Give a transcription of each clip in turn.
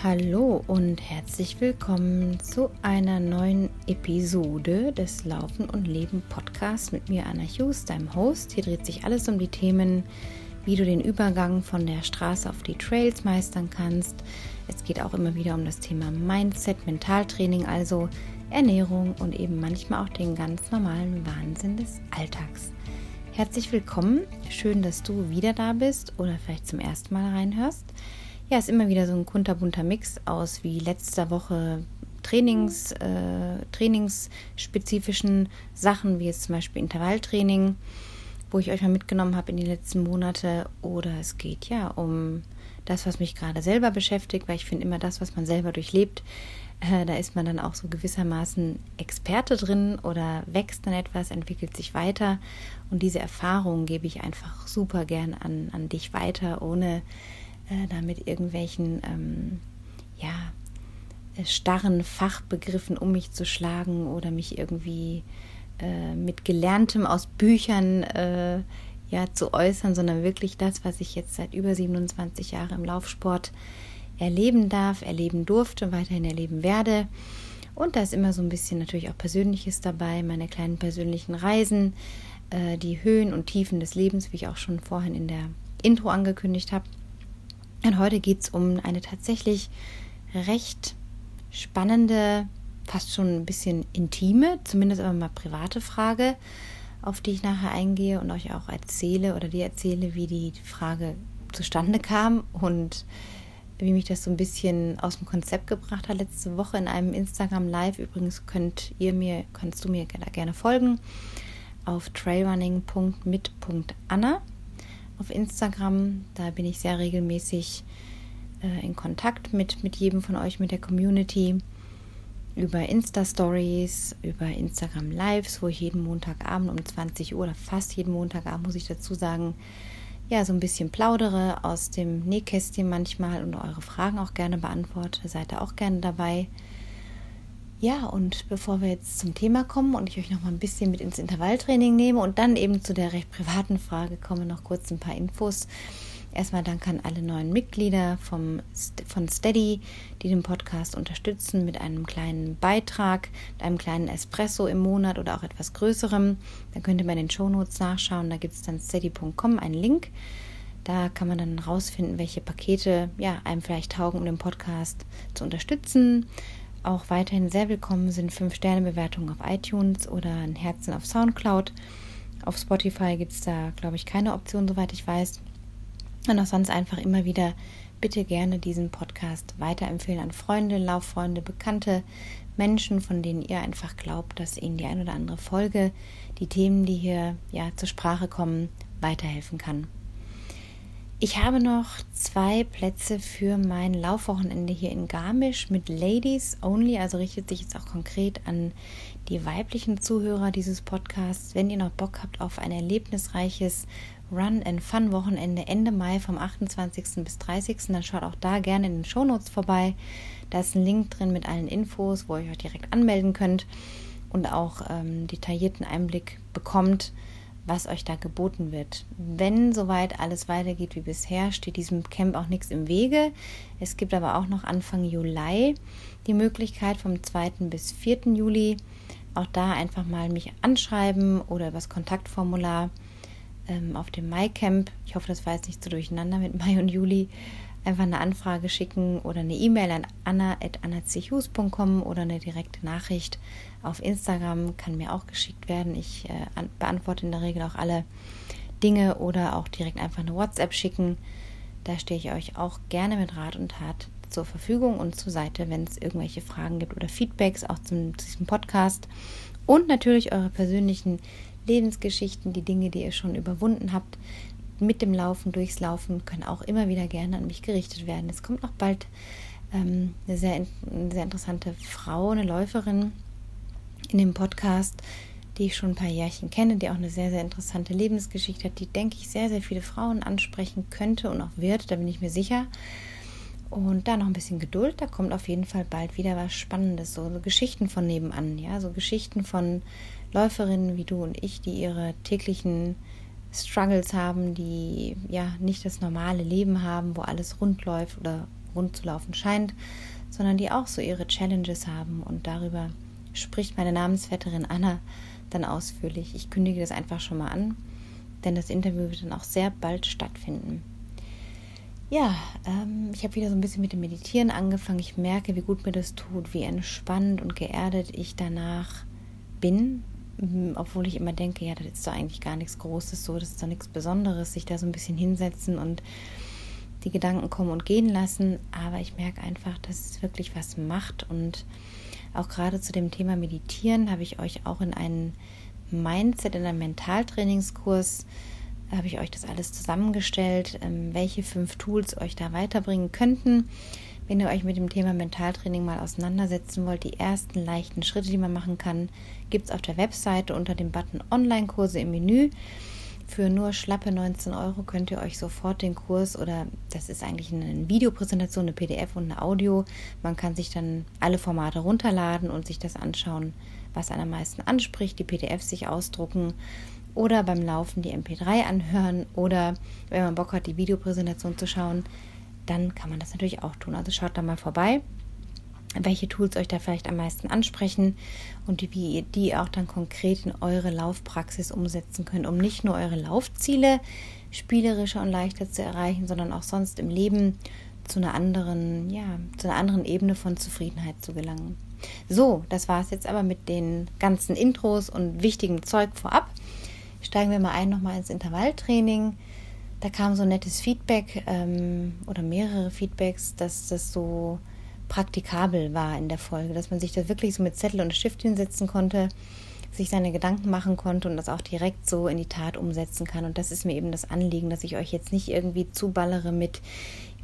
Hallo und herzlich willkommen zu einer neuen Episode des Laufen und Leben Podcasts mit mir, Anna Hughes, deinem Host. Hier dreht sich alles um die Themen, wie du den Übergang von der Straße auf die Trails meistern kannst. Es geht auch immer wieder um das Thema Mindset, Mentaltraining, also Ernährung und eben manchmal auch den ganz normalen Wahnsinn des Alltags. Herzlich willkommen, schön, dass du wieder da bist oder vielleicht zum ersten Mal reinhörst. Ja, ist immer wieder so ein kunterbunter Mix aus wie letzter Woche Trainings, äh, trainingsspezifischen Sachen, wie jetzt zum Beispiel Intervalltraining, wo ich euch mal mitgenommen habe in die letzten Monate. Oder es geht ja um das, was mich gerade selber beschäftigt, weil ich finde immer das, was man selber durchlebt, äh, da ist man dann auch so gewissermaßen Experte drin oder wächst dann etwas, entwickelt sich weiter. Und diese Erfahrung gebe ich einfach super gern an, an dich weiter, ohne äh, da mit irgendwelchen ähm, ja, äh, starren Fachbegriffen um mich zu schlagen oder mich irgendwie äh, mit Gelerntem aus Büchern äh, ja, zu äußern, sondern wirklich das, was ich jetzt seit über 27 Jahren im Laufsport erleben darf, erleben durfte, weiterhin erleben werde. Und da ist immer so ein bisschen natürlich auch Persönliches dabei, meine kleinen persönlichen Reisen, äh, die Höhen und Tiefen des Lebens, wie ich auch schon vorhin in der Intro angekündigt habe. Und heute geht es um eine tatsächlich recht spannende, fast schon ein bisschen intime, zumindest aber mal private Frage, auf die ich nachher eingehe und euch auch erzähle oder dir erzähle, wie die Frage zustande kam und wie mich das so ein bisschen aus dem Konzept gebracht hat letzte Woche in einem Instagram Live. Übrigens könnt ihr mir, kannst du mir gerne folgen auf trailrunning.mit.anna auf Instagram. Da bin ich sehr regelmäßig äh, in Kontakt mit, mit jedem von euch, mit der Community. Über Insta-Stories, über Instagram Lives, wo ich jeden Montagabend um 20 Uhr oder fast jeden Montagabend, muss ich dazu sagen, ja, so ein bisschen plaudere aus dem Nähkästchen manchmal und eure Fragen auch gerne beantworte. Seid ihr auch gerne dabei. Ja, und bevor wir jetzt zum Thema kommen und ich euch noch mal ein bisschen mit ins Intervalltraining nehme und dann eben zu der recht privaten Frage komme, noch kurz ein paar Infos. Erstmal Dank an alle neuen Mitglieder vom, von Steady, die den Podcast unterstützen mit einem kleinen Beitrag, mit einem kleinen Espresso im Monat oder auch etwas größerem. Da könnt ihr mal in den Shownotes nachschauen. Da gibt es dann steady.com einen Link. Da kann man dann rausfinden, welche Pakete ja, einem vielleicht taugen, um den Podcast zu unterstützen auch weiterhin sehr willkommen sind 5-Sterne-Bewertungen auf iTunes oder ein Herzen auf Soundcloud. Auf Spotify gibt es da, glaube ich, keine Option, soweit ich weiß. Und auch sonst einfach immer wieder bitte gerne diesen Podcast weiterempfehlen an Freunde, Lauffreunde, Bekannte, Menschen, von denen ihr einfach glaubt, dass ihnen die ein oder andere Folge, die Themen, die hier ja zur Sprache kommen, weiterhelfen kann. Ich habe noch zwei Plätze für mein Laufwochenende hier in Garmisch mit Ladies Only, also richtet sich jetzt auch konkret an die weiblichen Zuhörer dieses Podcasts. Wenn ihr noch Bock habt auf ein erlebnisreiches Run and Fun Wochenende Ende Mai vom 28. bis 30. dann schaut auch da gerne in den Shownotes vorbei. Da ist ein Link drin mit allen Infos, wo ihr euch direkt anmelden könnt und auch ähm, detaillierten Einblick bekommt was euch da geboten wird. Wenn soweit alles weitergeht wie bisher, steht diesem Camp auch nichts im Wege. Es gibt aber auch noch Anfang Juli die Möglichkeit vom 2. bis 4. Juli auch da einfach mal mich anschreiben oder das Kontaktformular ähm, auf dem MyCamp. Ich hoffe, das war jetzt nicht so durcheinander mit Mai und Juli. Einfach eine Anfrage schicken oder eine E-Mail an anna.annachus.com oder eine direkte Nachricht auf Instagram kann mir auch geschickt werden. Ich äh, beantworte in der Regel auch alle Dinge oder auch direkt einfach eine WhatsApp schicken. Da stehe ich euch auch gerne mit Rat und Tat zur Verfügung und zur Seite, wenn es irgendwelche Fragen gibt oder Feedbacks auch zum, zu diesem Podcast. Und natürlich eure persönlichen Lebensgeschichten, die Dinge, die ihr schon überwunden habt, mit dem Laufen, durchs Laufen, können auch immer wieder gerne an mich gerichtet werden. Es kommt noch bald ähm, eine, sehr, eine sehr interessante Frau, eine Läuferin, in dem Podcast, die ich schon ein paar Jährchen kenne, die auch eine sehr, sehr interessante Lebensgeschichte hat, die, denke ich, sehr, sehr viele Frauen ansprechen könnte und auch wird, da bin ich mir sicher. Und da noch ein bisschen Geduld, da kommt auf jeden Fall bald wieder was Spannendes, so, so Geschichten von nebenan, ja, so Geschichten von Läuferinnen wie du und ich, die ihre täglichen Struggles haben, die ja nicht das normale Leben haben, wo alles rund läuft oder rund zu laufen scheint, sondern die auch so ihre Challenges haben. Und darüber spricht meine Namensvetterin Anna dann ausführlich. Ich kündige das einfach schon mal an, denn das Interview wird dann auch sehr bald stattfinden. Ja, ähm, ich habe wieder so ein bisschen mit dem Meditieren angefangen. Ich merke, wie gut mir das tut, wie entspannt und geerdet ich danach bin, obwohl ich immer denke, ja, das ist doch eigentlich gar nichts Großes, so, das ist doch nichts Besonderes, sich da so ein bisschen hinsetzen und die Gedanken kommen und gehen lassen. Aber ich merke einfach, dass es wirklich was macht und auch gerade zu dem Thema Meditieren habe ich euch auch in einen Mindset, in einem Mentaltrainingskurs habe ich euch das alles zusammengestellt, ähm, welche fünf Tools euch da weiterbringen könnten. Wenn ihr euch mit dem Thema Mentaltraining mal auseinandersetzen wollt, die ersten leichten Schritte, die man machen kann, gibt es auf der Webseite unter dem Button Online-Kurse im Menü. Für nur schlappe 19 Euro könnt ihr euch sofort den Kurs oder das ist eigentlich eine Videopräsentation, eine PDF und eine Audio. Man kann sich dann alle Formate runterladen und sich das anschauen, was einen am meisten anspricht, die PDFs sich ausdrucken oder beim Laufen die MP3 anhören oder wenn man Bock hat, die Videopräsentation zu schauen, dann kann man das natürlich auch tun. Also schaut da mal vorbei, welche Tools euch da vielleicht am meisten ansprechen und wie ihr die auch dann konkret in eure Laufpraxis umsetzen könnt, um nicht nur eure Laufziele spielerischer und leichter zu erreichen, sondern auch sonst im Leben zu einer anderen, ja, zu einer anderen Ebene von Zufriedenheit zu gelangen. So, das war es jetzt aber mit den ganzen Intros und wichtigen Zeug vorab steigen wir mal ein nochmal ins Intervalltraining. Da kam so nettes Feedback ähm, oder mehrere Feedbacks, dass das so praktikabel war in der Folge, dass man sich da wirklich so mit Zettel und Stift hinsetzen konnte, sich seine Gedanken machen konnte und das auch direkt so in die Tat umsetzen kann. Und das ist mir eben das Anliegen, dass ich euch jetzt nicht irgendwie zuballere mit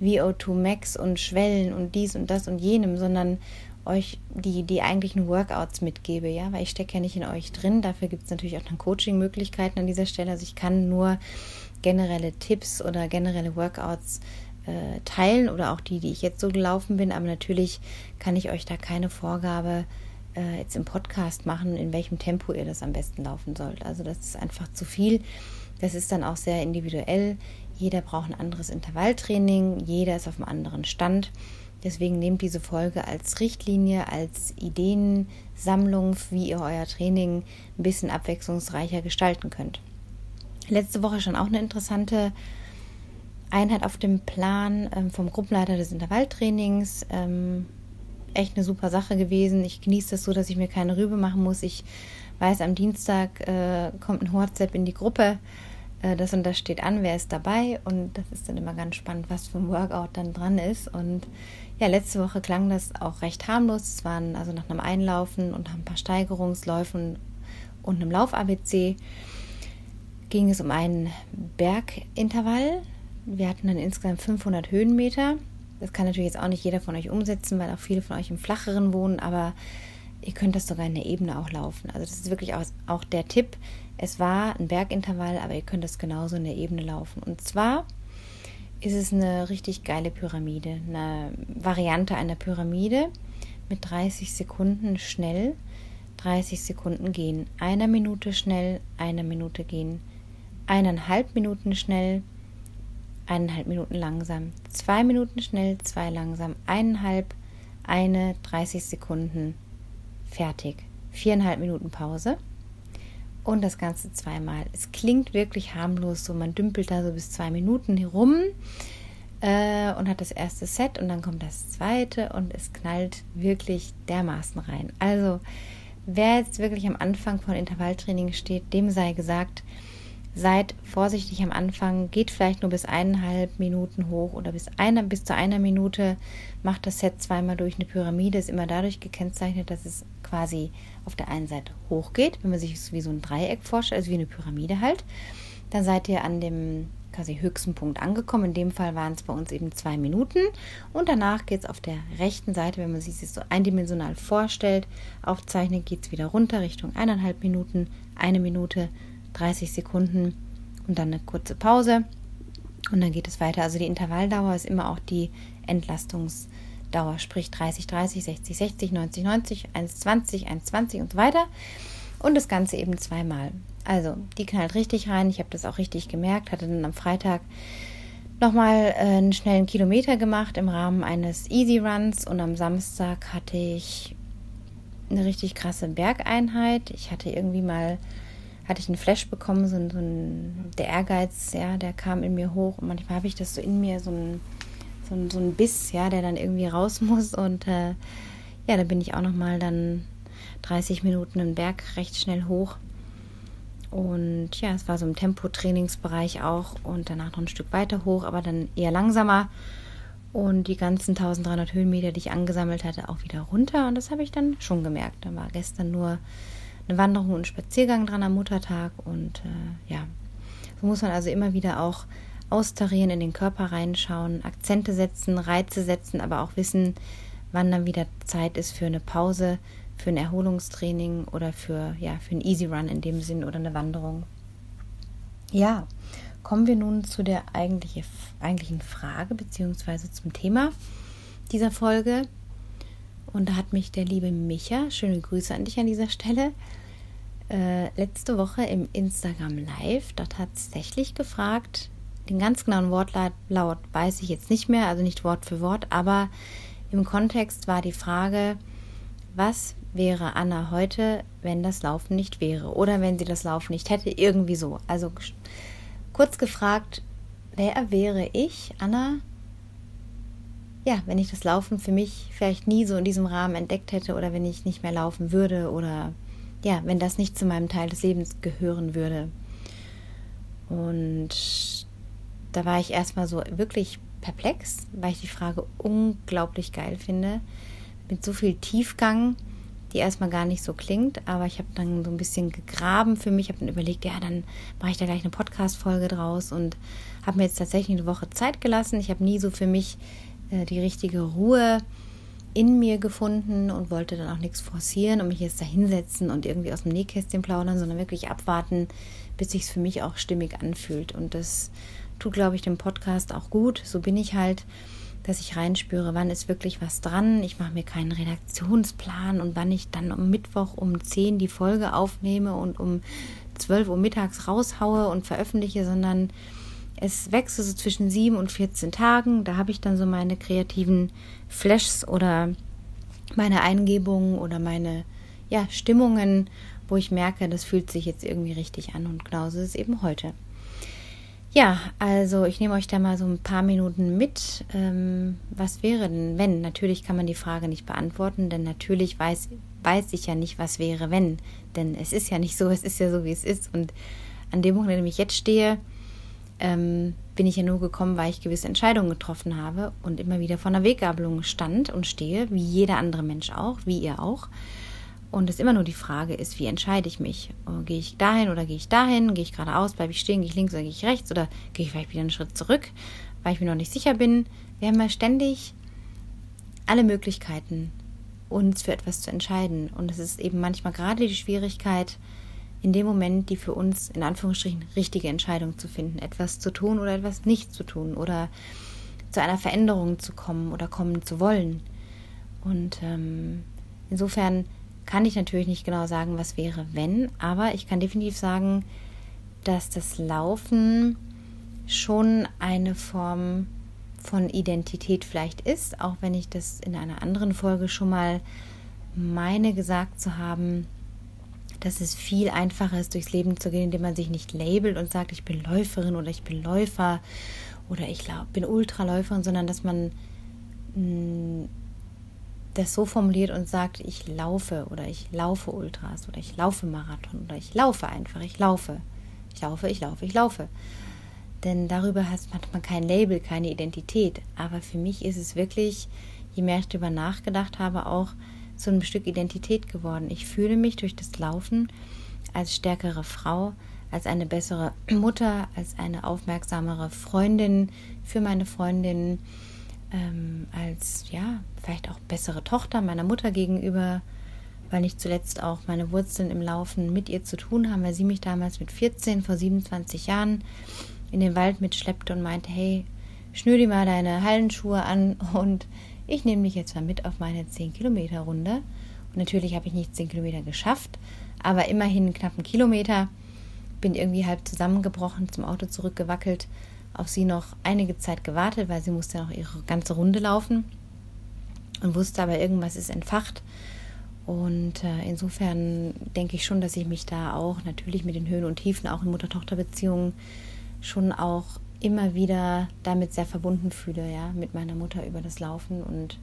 VO2 Max und Schwellen und dies und das und jenem, sondern euch die, die eigentlichen Workouts mitgebe, ja, weil ich stecke ja nicht in euch drin. Dafür gibt es natürlich auch dann Coaching-Möglichkeiten an dieser Stelle. Also ich kann nur generelle Tipps oder generelle Workouts äh, teilen oder auch die, die ich jetzt so gelaufen bin. Aber natürlich kann ich euch da keine Vorgabe äh, jetzt im Podcast machen, in welchem Tempo ihr das am besten laufen sollt. Also das ist einfach zu viel. Das ist dann auch sehr individuell. Jeder braucht ein anderes Intervalltraining, jeder ist auf einem anderen Stand. Deswegen nehmt diese Folge als Richtlinie, als Ideensammlung, wie ihr euer Training ein bisschen abwechslungsreicher gestalten könnt. Letzte Woche schon auch eine interessante Einheit auf dem Plan ähm, vom Gruppenleiter des Intervalltrainings. Ähm, echt eine super Sache gewesen. Ich genieße das so, dass ich mir keine Rübe machen muss. Ich weiß, am Dienstag äh, kommt ein WhatsApp in die Gruppe. Äh, das und das steht an, wer ist dabei. Und das ist dann immer ganz spannend, was für ein Workout dann dran ist. Und ja, letzte Woche klang das auch recht harmlos. Es waren also nach einem Einlaufen und nach ein paar Steigerungsläufen und einem Lauf-ABC ging es um einen Bergintervall. Wir hatten dann insgesamt 500 Höhenmeter. Das kann natürlich jetzt auch nicht jeder von euch umsetzen, weil auch viele von euch im Flacheren wohnen, aber ihr könnt das sogar in der Ebene auch laufen. Also das ist wirklich auch, auch der Tipp. Es war ein Bergintervall, aber ihr könnt das genauso in der Ebene laufen. Und zwar ist es eine richtig geile Pyramide, eine Variante einer Pyramide mit 30 Sekunden schnell, 30 Sekunden gehen, einer Minute schnell, einer Minute gehen, eineinhalb Minuten schnell, eineinhalb Minuten langsam, zwei Minuten schnell, zwei langsam, eineinhalb, eine, 30 Sekunden, fertig, viereinhalb Minuten Pause und das Ganze zweimal. Es klingt wirklich harmlos, so man dümpelt da so bis zwei Minuten herum äh, und hat das erste Set und dann kommt das zweite und es knallt wirklich dermaßen rein. Also wer jetzt wirklich am Anfang von Intervalltraining steht, dem sei gesagt, seid vorsichtig am Anfang, geht vielleicht nur bis eineinhalb Minuten hoch oder bis, einer, bis zu einer Minute, macht das Set zweimal durch eine Pyramide, ist immer dadurch gekennzeichnet, dass es quasi auf der einen Seite hochgeht, wenn man sich es wie so ein Dreieck vorstellt, also wie eine Pyramide halt. Dann seid ihr an dem quasi höchsten Punkt angekommen. In dem Fall waren es bei uns eben zwei Minuten. Und danach geht es auf der rechten Seite, wenn man sich das so eindimensional vorstellt, aufzeichnet, geht es wieder runter Richtung eineinhalb Minuten, eine Minute, 30 Sekunden und dann eine kurze Pause. Und dann geht es weiter. Also die Intervalldauer ist immer auch die Entlastungsdauer, sprich 30, 30, 60, 60, 90, 90, 1,20, 1,20 und so weiter. Und das Ganze eben zweimal. Also die knallt richtig rein. Ich habe das auch richtig gemerkt. Hatte dann am Freitag nochmal äh, einen schnellen Kilometer gemacht im Rahmen eines Easy Runs und am Samstag hatte ich eine richtig krasse Bergeinheit. Ich hatte irgendwie mal, hatte ich einen Flash bekommen, so, so ein, der Ehrgeiz, ja, der kam in mir hoch und manchmal habe ich das so in mir, so ein, so ein, so ein Biss, ja, der dann irgendwie raus muss und äh, ja, da bin ich auch nochmal dann 30 Minuten einen Berg recht schnell hoch. Und ja, es war so im Tempotrainingsbereich auch und danach noch ein Stück weiter hoch, aber dann eher langsamer. Und die ganzen 1300 Höhenmeter, die ich angesammelt hatte, auch wieder runter. Und das habe ich dann schon gemerkt. Da war gestern nur eine Wanderung und Spaziergang dran am Muttertag. Und äh, ja, so muss man also immer wieder auch austarieren, in den Körper reinschauen, Akzente setzen, Reize setzen, aber auch wissen, wann dann wieder Zeit ist für eine Pause, für ein Erholungstraining oder für, ja, für einen Easy Run in dem Sinn oder eine Wanderung. Ja, kommen wir nun zu der eigentliche, eigentlichen Frage beziehungsweise zum Thema dieser Folge. Und da hat mich der liebe Micha, schöne Grüße an dich an dieser Stelle, äh, letzte Woche im Instagram Live da tatsächlich gefragt. Den ganz genauen Wortlaut weiß ich jetzt nicht mehr, also nicht Wort für Wort, aber im Kontext war die Frage, was wäre Anna heute, wenn das Laufen nicht wäre oder wenn sie das Laufen nicht hätte, irgendwie so. Also kurz gefragt, wer wäre ich, Anna, ja, wenn ich das Laufen für mich vielleicht nie so in diesem Rahmen entdeckt hätte oder wenn ich nicht mehr laufen würde oder ja, wenn das nicht zu meinem Teil des Lebens gehören würde. Und da war ich erstmal so wirklich perplex, weil ich die Frage unglaublich geil finde. Mit so viel Tiefgang, die erstmal gar nicht so klingt, aber ich habe dann so ein bisschen gegraben für mich, habe dann überlegt, ja, dann mache ich da gleich eine Podcast-Folge draus und habe mir jetzt tatsächlich eine Woche Zeit gelassen. Ich habe nie so für mich äh, die richtige Ruhe in mir gefunden und wollte dann auch nichts forcieren und mich jetzt da hinsetzen und irgendwie aus dem Nähkästchen plaudern, sondern wirklich abwarten, bis sich es für mich auch stimmig anfühlt. Und das tut, glaube ich, dem Podcast auch gut. So bin ich halt, dass ich reinspüre, wann ist wirklich was dran. Ich mache mir keinen Redaktionsplan und wann ich dann am Mittwoch um 10 die Folge aufnehme und um 12 Uhr mittags raushaue und veröffentliche, sondern es wechselt so zwischen 7 und 14 Tagen. Da habe ich dann so meine kreativen Flashs oder meine Eingebungen oder meine ja, Stimmungen, wo ich merke, das fühlt sich jetzt irgendwie richtig an und genauso ist es eben heute. Ja, also ich nehme euch da mal so ein paar Minuten mit. Ähm, was wäre denn, wenn? Natürlich kann man die Frage nicht beantworten, denn natürlich weiß, weiß ich ja nicht, was wäre, wenn. Denn es ist ja nicht so, es ist ja so, wie es ist. Und an dem Punkt, an dem ich jetzt stehe, ähm, bin ich ja nur gekommen, weil ich gewisse Entscheidungen getroffen habe und immer wieder vor einer Weggabelung stand und stehe, wie jeder andere Mensch auch, wie ihr auch. Und es immer nur die Frage ist, wie entscheide ich mich? Oh, gehe ich dahin oder gehe ich dahin? Gehe ich geradeaus, bleibe ich stehen, gehe ich links oder gehe ich rechts? Oder gehe ich vielleicht wieder einen Schritt zurück, weil ich mir noch nicht sicher bin? Wir haben ja ständig alle Möglichkeiten, uns für etwas zu entscheiden. Und es ist eben manchmal gerade die Schwierigkeit, in dem Moment die für uns in Anführungsstrichen richtige Entscheidung zu finden, etwas zu tun oder etwas nicht zu tun oder zu einer Veränderung zu kommen oder kommen zu wollen. Und ähm, insofern kann ich natürlich nicht genau sagen, was wäre, wenn, aber ich kann definitiv sagen, dass das Laufen schon eine Form von Identität vielleicht ist, auch wenn ich das in einer anderen Folge schon mal meine gesagt zu haben, dass es viel einfacher ist, durchs Leben zu gehen, indem man sich nicht labelt und sagt, ich bin Läuferin oder ich bin Läufer oder ich bin Ultraläuferin, sondern dass man mm, das so formuliert und sagt, ich laufe oder ich laufe Ultras oder ich laufe Marathon oder ich laufe einfach, ich laufe. Ich laufe, ich laufe, ich laufe. Denn darüber hat man kein Label, keine Identität. Aber für mich ist es wirklich, je mehr ich darüber nachgedacht habe, auch so ein Stück Identität geworden. Ich fühle mich durch das Laufen als stärkere Frau, als eine bessere Mutter, als eine aufmerksamere Freundin für meine Freundinnen ähm, als ja, vielleicht auch bessere Tochter meiner Mutter gegenüber, weil nicht zuletzt auch meine Wurzeln im Laufen mit ihr zu tun haben, weil sie mich damals mit 14, vor 27 Jahren, in den Wald mitschleppte und meinte, hey, schnür dir mal deine Hallenschuhe an und ich nehme dich jetzt mal mit auf meine 10 Kilometer Runde. Und natürlich habe ich nicht 10 Kilometer geschafft, aber immerhin knapp einen Kilometer. Bin irgendwie halb zusammengebrochen, zum Auto zurückgewackelt auf sie noch einige Zeit gewartet, weil sie musste noch ihre ganze Runde laufen und wusste aber, irgendwas ist entfacht. Und äh, insofern denke ich schon, dass ich mich da auch natürlich mit den Höhen und Tiefen, auch in Mutter-Tochter-Beziehungen, schon auch immer wieder damit sehr verbunden fühle, ja, mit meiner Mutter über das Laufen. Und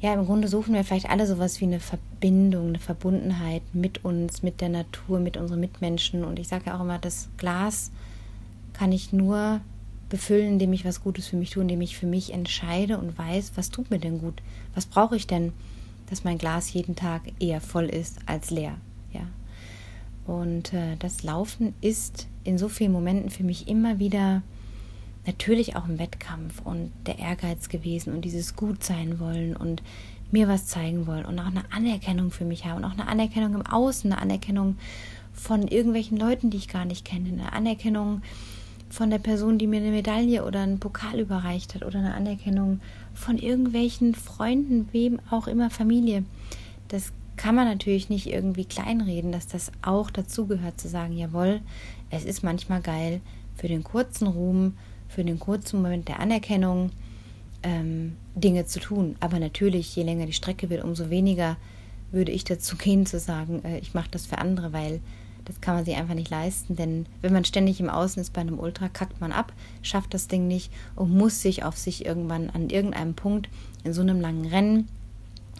ja, im Grunde suchen wir vielleicht alle sowas wie eine Verbindung, eine Verbundenheit mit uns, mit der Natur, mit unseren Mitmenschen. Und ich sage ja auch immer, das Glas kann ich nur befüllen, indem ich was Gutes für mich tue, indem ich für mich entscheide und weiß, was tut mir denn gut? Was brauche ich denn, dass mein Glas jeden Tag eher voll ist als leer? Ja. Und äh, das Laufen ist in so vielen Momenten für mich immer wieder natürlich auch ein Wettkampf und der Ehrgeiz gewesen und dieses Gut sein wollen und mir was zeigen wollen und auch eine Anerkennung für mich haben und auch eine Anerkennung im Außen, eine Anerkennung von irgendwelchen Leuten, die ich gar nicht kenne, eine Anerkennung von der Person, die mir eine Medaille oder einen Pokal überreicht hat oder eine Anerkennung von irgendwelchen Freunden, wem auch immer, Familie. Das kann man natürlich nicht irgendwie kleinreden, dass das auch dazugehört zu sagen, jawohl, es ist manchmal geil für den kurzen Ruhm, für den kurzen Moment der Anerkennung ähm, Dinge zu tun. Aber natürlich, je länger die Strecke wird, umso weniger würde ich dazu gehen zu sagen, äh, ich mache das für andere, weil das kann man sich einfach nicht leisten, denn wenn man ständig im Außen ist bei einem Ultra, kackt man ab, schafft das Ding nicht und muss sich auf sich irgendwann an irgendeinem Punkt in so einem langen Rennen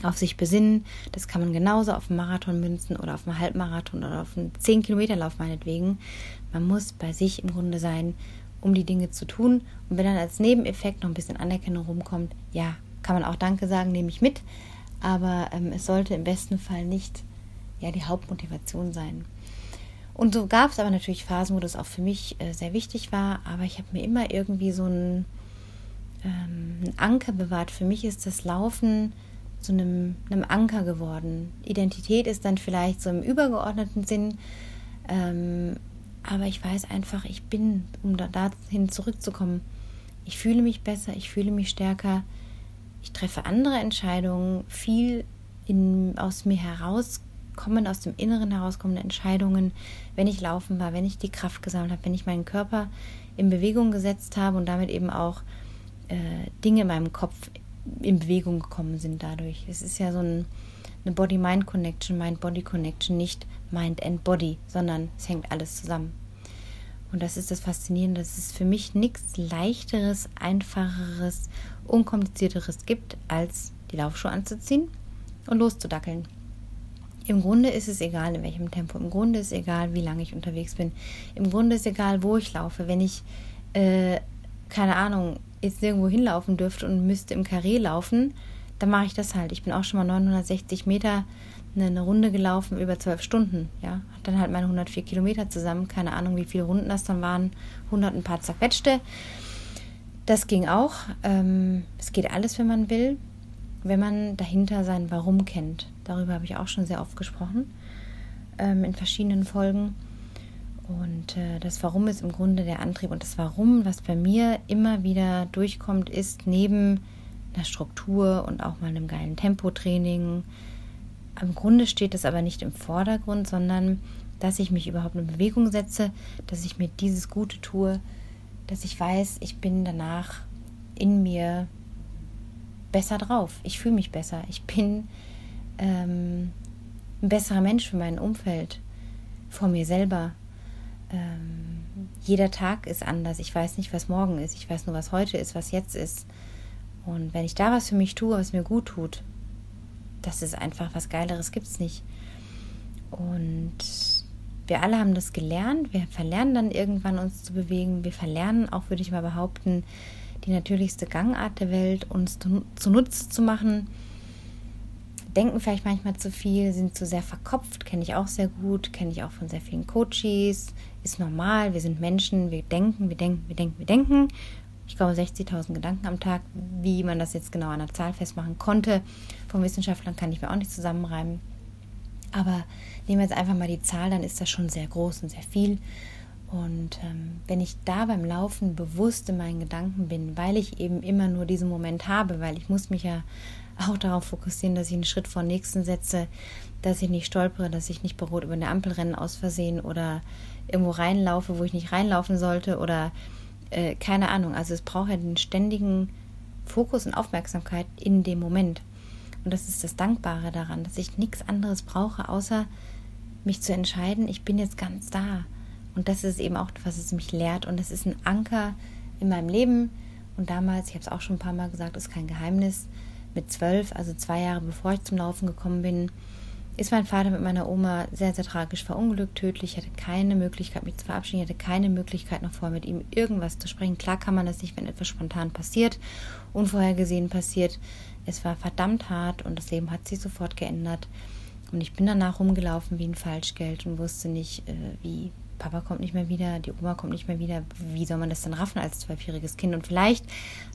auf sich besinnen. Das kann man genauso auf einen Marathon münzen oder auf einen Halbmarathon oder auf einen 10 Kilometer Lauf meinetwegen. Man muss bei sich im Grunde sein, um die Dinge zu tun. Und wenn dann als Nebeneffekt noch ein bisschen Anerkennung rumkommt, ja, kann man auch Danke sagen, nehme ich mit. Aber ähm, es sollte im besten Fall nicht ja, die Hauptmotivation sein. Und so gab es aber natürlich Phasen, wo das auch für mich äh, sehr wichtig war, aber ich habe mir immer irgendwie so einen, ähm, einen, Anker bewahrt. Für mich ist das Laufen zu einem, einem, Anker geworden. Identität ist dann vielleicht so im übergeordneten Sinn, ähm, aber ich weiß einfach, ich bin, um da, dahin zurückzukommen, ich fühle mich besser, ich fühle mich stärker, ich treffe andere Entscheidungen, viel in, aus mir heraus kommen aus dem Inneren herauskommende Entscheidungen, wenn ich laufen war, wenn ich die Kraft gesammelt habe, wenn ich meinen Körper in Bewegung gesetzt habe und damit eben auch äh, Dinge in meinem Kopf in Bewegung gekommen sind dadurch. Es ist ja so ein, eine Body-Mind-Connection, Mind-Body-Connection, nicht Mind and Body, sondern es hängt alles zusammen. Und das ist das Faszinierende, dass es für mich nichts leichteres, einfacheres, unkomplizierteres gibt, als die Laufschuhe anzuziehen und loszudackeln. Im Grunde ist es egal, in welchem Tempo. Im Grunde ist egal, wie lange ich unterwegs bin. Im Grunde ist egal, wo ich laufe. Wenn ich, äh, keine Ahnung, jetzt irgendwo hinlaufen dürfte und müsste im Karree laufen, dann mache ich das halt. Ich bin auch schon mal 960 Meter eine, Runde gelaufen über zwölf Stunden. Ja, hat dann halt meine 104 Kilometer zusammen. Keine Ahnung, wie viele Runden das dann waren. 100 ein paar zerquetschte. Das ging auch. Ähm, es geht alles, wenn man will wenn man dahinter sein Warum kennt. Darüber habe ich auch schon sehr oft gesprochen ähm, in verschiedenen Folgen. Und äh, das Warum ist im Grunde der Antrieb. Und das Warum, was bei mir immer wieder durchkommt, ist neben einer Struktur und auch mal einem geilen Tempotraining. Im Grunde steht das aber nicht im Vordergrund, sondern dass ich mich überhaupt in Bewegung setze, dass ich mir dieses Gute tue, dass ich weiß, ich bin danach in mir besser drauf. Ich fühle mich besser. Ich bin ähm, ein besserer Mensch für mein Umfeld, vor mir selber. Ähm, jeder Tag ist anders. Ich weiß nicht, was morgen ist. Ich weiß nur, was heute ist, was jetzt ist. Und wenn ich da was für mich tue, was mir gut tut, das ist einfach was Geileres gibt es nicht. Und wir alle haben das gelernt. Wir verlernen dann irgendwann uns zu bewegen. Wir verlernen auch, würde ich mal behaupten, die natürlichste Gangart der Welt uns zunutze zu machen. Denken vielleicht manchmal zu viel, sind zu sehr verkopft, kenne ich auch sehr gut, kenne ich auch von sehr vielen Coaches. Ist normal, wir sind Menschen, wir denken, wir denken, wir denken, wir denken. Ich glaube 60.000 Gedanken am Tag. Wie man das jetzt genau an der Zahl festmachen konnte, von Wissenschaftlern kann ich mir auch nicht zusammenreimen. Aber nehmen wir jetzt einfach mal die Zahl, dann ist das schon sehr groß und sehr viel. Und ähm, wenn ich da beim Laufen bewusst in meinen Gedanken bin, weil ich eben immer nur diesen Moment habe, weil ich muss mich ja auch darauf fokussieren, dass ich einen Schritt vor den nächsten setze, dass ich nicht stolpere, dass ich nicht bei Rot über eine Ampel renne aus Versehen oder irgendwo reinlaufe, wo ich nicht reinlaufen sollte oder äh, keine Ahnung. Also es braucht ja den ständigen Fokus und Aufmerksamkeit in dem Moment. Und das ist das Dankbare daran, dass ich nichts anderes brauche, außer mich zu entscheiden, ich bin jetzt ganz da. Und das ist eben auch, was es mich lehrt. Und das ist ein Anker in meinem Leben. Und damals, ich habe es auch schon ein paar Mal gesagt, ist kein Geheimnis, mit zwölf, also zwei Jahre bevor ich zum Laufen gekommen bin, ist mein Vater mit meiner Oma sehr, sehr tragisch verunglückt, tödlich. Ich hatte keine Möglichkeit, mich zu verabschieden. Ich hatte keine Möglichkeit, noch vorher mit ihm irgendwas zu sprechen. Klar kann man das nicht, wenn etwas spontan passiert, unvorhergesehen passiert. Es war verdammt hart und das Leben hat sich sofort geändert. Und ich bin danach rumgelaufen wie ein Falschgeld und wusste nicht, äh, wie Papa kommt nicht mehr wieder, die Oma kommt nicht mehr wieder. Wie soll man das denn raffen als zwölfjähriges Kind? Und vielleicht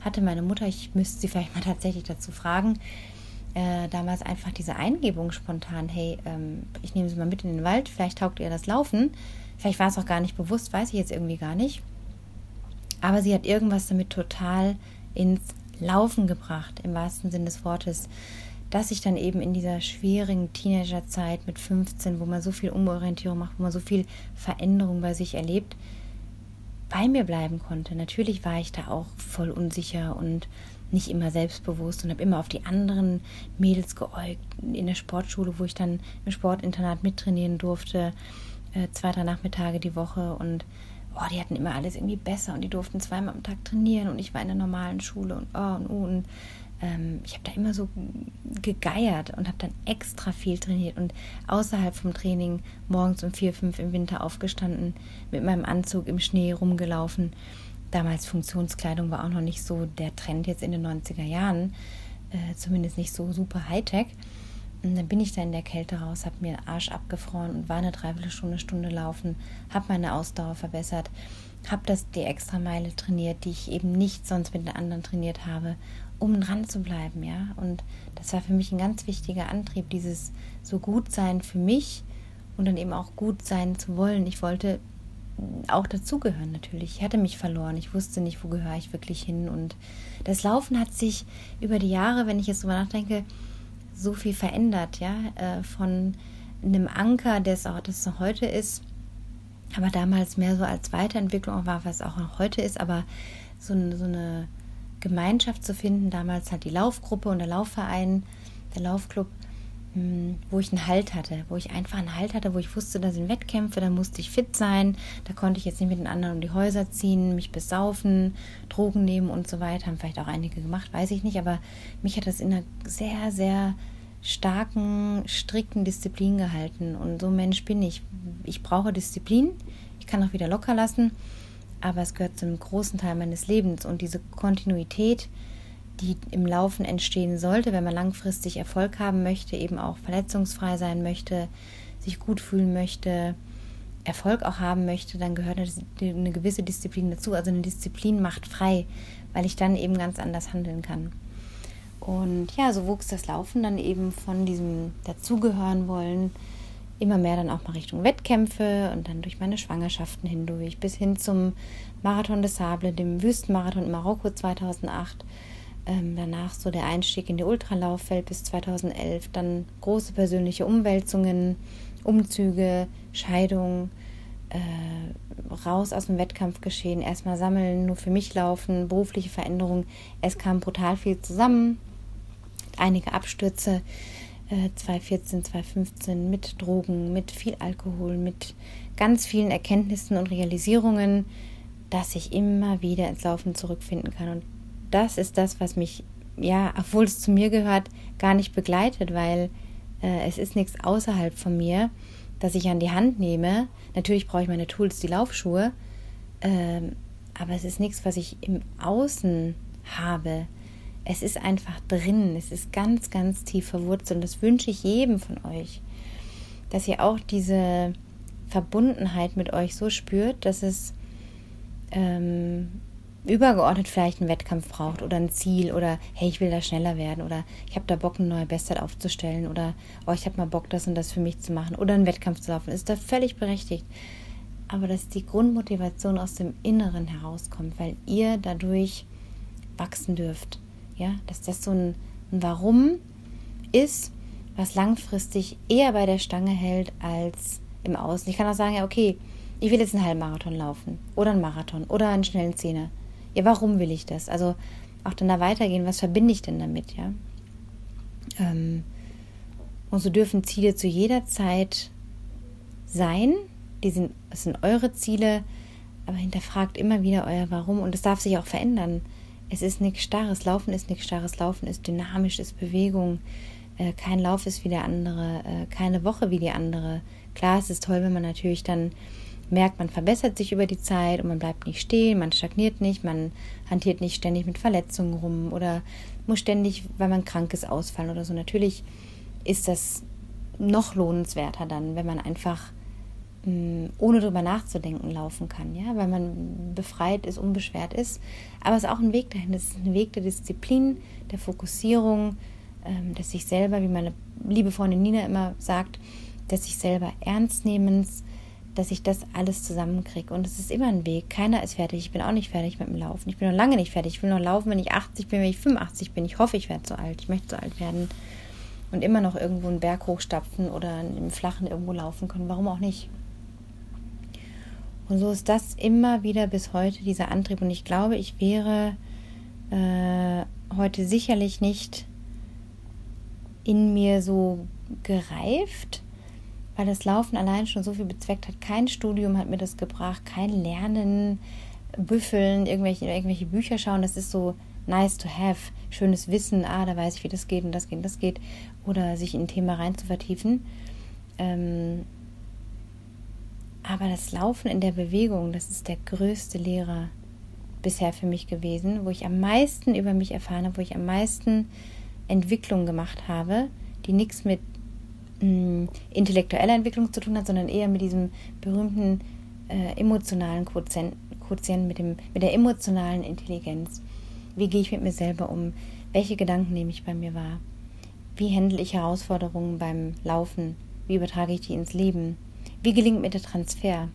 hatte meine Mutter, ich müsste sie vielleicht mal tatsächlich dazu fragen, äh, damals einfach diese Eingebung spontan, hey, ähm, ich nehme sie mal mit in den Wald, vielleicht taugt ihr das Laufen. Vielleicht war es auch gar nicht bewusst, weiß ich jetzt irgendwie gar nicht. Aber sie hat irgendwas damit total ins Laufen gebracht, im wahrsten Sinne des Wortes, dass ich dann eben in dieser schwierigen Teenagerzeit mit 15, wo man so viel Umorientierung macht, wo man so viel Veränderung bei sich erlebt, bei mir bleiben konnte. Natürlich war ich da auch voll unsicher und nicht immer selbstbewusst und habe immer auf die anderen Mädels geäugt. In der Sportschule, wo ich dann im Sportinternat mittrainieren durfte, äh, zwei, drei Nachmittage die Woche und oh, die hatten immer alles irgendwie besser und die durften zweimal am Tag trainieren und ich war in der normalen Schule und oh und oh und ähm, ich habe da immer so gegeiert und habe dann extra viel trainiert und außerhalb vom Training morgens um vier, fünf im Winter aufgestanden, mit meinem Anzug im Schnee rumgelaufen Damals Funktionskleidung war auch noch nicht so der Trend jetzt in den 90er Jahren, äh, zumindest nicht so super Hightech. Und dann bin ich da in der Kälte raus, habe mir den Arsch abgefroren und war eine Dreiviertelstunde, Stunde laufen, habe meine Ausdauer verbessert, habe das die Extrameile trainiert, die ich eben nicht sonst mit den anderen trainiert habe, um dran zu bleiben, ja. Und das war für mich ein ganz wichtiger Antrieb, dieses so gut sein für mich und dann eben auch gut sein zu wollen. Ich wollte auch dazugehören natürlich. Ich hatte mich verloren. Ich wusste nicht, wo gehöre ich wirklich hin. Und das Laufen hat sich über die Jahre, wenn ich jetzt drüber nachdenke, so viel verändert, ja, äh, von einem Anker, der es auch das heute ist, aber damals mehr so als Weiterentwicklung war, was auch noch heute ist, aber so, so eine Gemeinschaft zu finden, damals hat die Laufgruppe und der Laufverein, der Laufclub, hm, wo ich einen Halt hatte, wo ich einfach einen Halt hatte, wo ich wusste, da sind Wettkämpfe, da musste ich fit sein, da konnte ich jetzt nicht mit den anderen um die Häuser ziehen, mich besaufen, Drogen nehmen und so weiter. Haben vielleicht auch einige gemacht, weiß ich nicht, aber mich hat das in einer sehr, sehr starken, strikten Disziplin gehalten. Und so Mensch bin ich. Ich brauche Disziplin, ich kann auch wieder locker lassen, aber es gehört zu einem großen Teil meines Lebens und diese Kontinuität, die im Laufen entstehen sollte, wenn man langfristig Erfolg haben möchte, eben auch verletzungsfrei sein möchte, sich gut fühlen möchte, Erfolg auch haben möchte, dann gehört eine gewisse Disziplin dazu. Also eine Disziplin macht frei, weil ich dann eben ganz anders handeln kann. Und ja, so wuchs das Laufen dann eben von diesem Dazugehören wollen immer mehr dann auch mal Richtung Wettkämpfe und dann durch meine Schwangerschaften hindurch bis hin zum Marathon des Sable, dem Wüstenmarathon in Marokko 2008 ähm, danach so der Einstieg in die Ultralaufwelt bis 2011, dann große persönliche Umwälzungen, Umzüge, Scheidung, äh, raus aus dem Wettkampfgeschehen, erstmal sammeln, nur für mich laufen, berufliche Veränderungen. Es kam brutal viel zusammen, einige Abstürze. 2014, 2015 mit Drogen, mit viel Alkohol, mit ganz vielen Erkenntnissen und Realisierungen, dass ich immer wieder ins Laufen zurückfinden kann. Und das ist das, was mich, ja, obwohl es zu mir gehört, gar nicht begleitet, weil äh, es ist nichts außerhalb von mir, das ich an die Hand nehme. Natürlich brauche ich meine Tools, die Laufschuhe, ähm, aber es ist nichts, was ich im Außen habe. Es ist einfach drin, es ist ganz, ganz tief verwurzelt und das wünsche ich jedem von euch, dass ihr auch diese Verbundenheit mit euch so spürt, dass es ähm, übergeordnet vielleicht einen Wettkampf braucht oder ein Ziel oder hey, ich will da schneller werden oder ich habe da Bock, eine neue Bestzeit aufzustellen oder oh, ich habe mal Bock, das und das für mich zu machen oder einen Wettkampf zu laufen, ist da völlig berechtigt. Aber dass die Grundmotivation aus dem Inneren herauskommt, weil ihr dadurch wachsen dürft. Ja, dass das so ein, ein Warum ist, was langfristig eher bei der Stange hält als im Außen. Ich kann auch sagen, ja, okay, ich will jetzt einen Halbmarathon laufen oder einen Marathon oder einen schnellen Zehner. Ja, warum will ich das? Also auch dann da weitergehen, was verbinde ich denn damit, ja? Ähm, und so dürfen Ziele zu jeder Zeit sein. Die sind, das sind eure Ziele, aber hinterfragt immer wieder euer Warum und es darf sich auch verändern. Es ist nichts Starres. Laufen ist nichts Starres. Laufen ist dynamisch, ist Bewegung. Äh, kein Lauf ist wie der andere, äh, keine Woche wie die andere. Klar, es ist toll, wenn man natürlich dann merkt, man verbessert sich über die Zeit und man bleibt nicht stehen, man stagniert nicht, man hantiert nicht ständig mit Verletzungen rum oder muss ständig, weil man krank ist, ausfallen oder so. Natürlich ist das noch lohnenswerter dann, wenn man einfach ohne drüber nachzudenken laufen kann, ja, weil man befreit ist, unbeschwert ist. Aber es ist auch ein Weg dahin. Es ist ein Weg der Disziplin, der Fokussierung, ähm, des sich selber, wie meine liebe Freundin Nina immer sagt, des sich selber Ernstnehmens, dass ich das alles zusammenkriege. Und es ist immer ein Weg. Keiner ist fertig. Ich bin auch nicht fertig mit dem Laufen. Ich bin noch lange nicht fertig. Ich will noch laufen, wenn ich 80 bin, wenn ich 85 bin. Ich hoffe, ich werde so alt. Ich möchte so alt werden. Und immer noch irgendwo einen Berg hochstapfen oder im Flachen irgendwo laufen können. Warum auch nicht? Und so ist das immer wieder bis heute dieser Antrieb. Und ich glaube, ich wäre äh, heute sicherlich nicht in mir so gereift, weil das Laufen allein schon so viel bezweckt hat. Kein Studium hat mir das gebracht, kein Lernen, Büffeln, irgendwelche, irgendwelche Bücher schauen. Das ist so nice to have, schönes Wissen. Ah, da weiß ich, wie das geht und das geht und das geht. Oder sich in ein Thema rein zu vertiefen. Ähm, aber das Laufen in der Bewegung, das ist der größte Lehrer bisher für mich gewesen, wo ich am meisten über mich erfahren habe, wo ich am meisten Entwicklung gemacht habe, die nichts mit mh, intellektueller Entwicklung zu tun hat, sondern eher mit diesem berühmten äh, emotionalen Quotient, Quotient mit, mit der emotionalen Intelligenz. Wie gehe ich mit mir selber um? Welche Gedanken nehme ich bei mir wahr? Wie handle ich Herausforderungen beim Laufen? Wie übertrage ich die ins Leben? Wie gelingt mir der Transfer?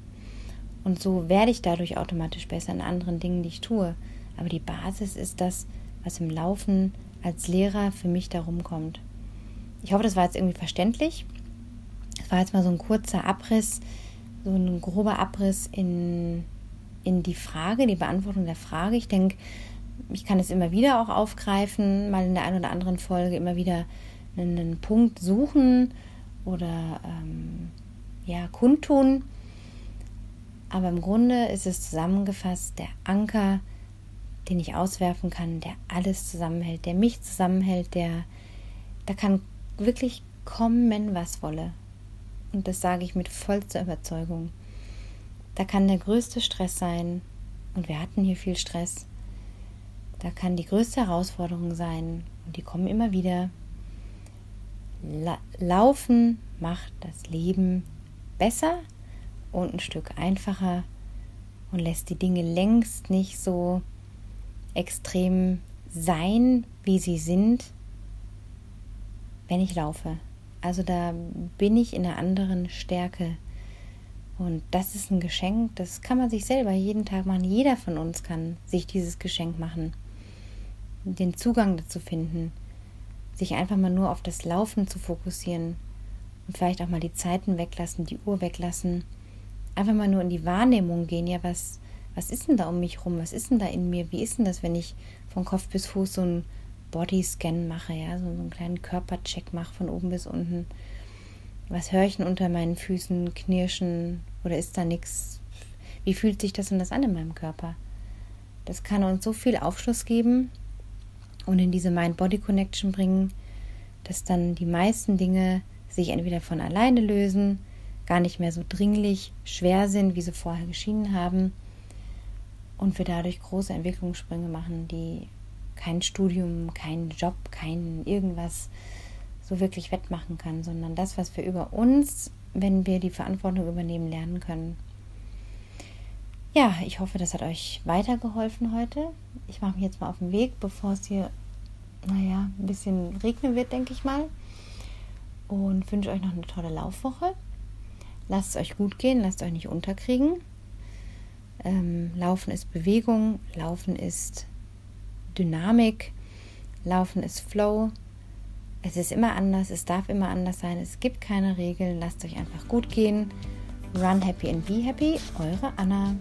Und so werde ich dadurch automatisch besser in anderen Dingen, die ich tue. Aber die Basis ist das, was im Laufen als Lehrer für mich darum kommt. Ich hoffe, das war jetzt irgendwie verständlich. Das war jetzt mal so ein kurzer Abriss, so ein grober Abriss in, in die Frage, die Beantwortung der Frage. Ich denke, ich kann es immer wieder auch aufgreifen, mal in der einen oder anderen Folge immer wieder einen, einen Punkt suchen oder ähm, ja, kundtun. Aber im Grunde ist es zusammengefasst der Anker, den ich auswerfen kann, der alles zusammenhält, der mich zusammenhält, der da kann wirklich kommen, was wolle. Und das sage ich mit vollster Überzeugung. Da kann der größte Stress sein, und wir hatten hier viel Stress. Da kann die größte Herausforderung sein, und die kommen immer wieder. La Laufen macht das Leben besser und ein Stück einfacher und lässt die Dinge längst nicht so extrem sein, wie sie sind, wenn ich laufe. Also da bin ich in einer anderen Stärke. Und das ist ein Geschenk, das kann man sich selber jeden Tag machen. Jeder von uns kann sich dieses Geschenk machen. Den Zugang dazu finden. Sich einfach mal nur auf das Laufen zu fokussieren. Und vielleicht auch mal die Zeiten weglassen, die Uhr weglassen. Einfach mal nur in die Wahrnehmung gehen. Ja, was, was ist denn da um mich rum? Was ist denn da in mir? Wie ist denn das, wenn ich von Kopf bis Fuß so einen Bodyscan mache, ja, so, so einen kleinen Körpercheck mache von oben bis unten? Was höre ich denn unter meinen Füßen knirschen oder ist da nichts? Wie fühlt sich das und das an in meinem Körper? Das kann uns so viel Aufschluss geben und in diese Mind-Body-Connection bringen, dass dann die meisten Dinge sich entweder von alleine lösen, gar nicht mehr so dringlich schwer sind, wie sie vorher geschienen haben und wir dadurch große Entwicklungssprünge machen, die kein Studium, kein Job, kein irgendwas so wirklich wettmachen kann, sondern das, was wir über uns, wenn wir die Verantwortung übernehmen, lernen können. Ja, ich hoffe, das hat euch weitergeholfen heute. Ich mache mich jetzt mal auf den Weg, bevor es hier, naja, ein bisschen regnen wird, denke ich mal. Und wünsche euch noch eine tolle Laufwoche. Lasst es euch gut gehen, lasst euch nicht unterkriegen. Ähm, Laufen ist Bewegung, Laufen ist Dynamik, Laufen ist Flow. Es ist immer anders, es darf immer anders sein, es gibt keine Regeln. Lasst euch einfach gut gehen, Run Happy and Be Happy, eure Anna.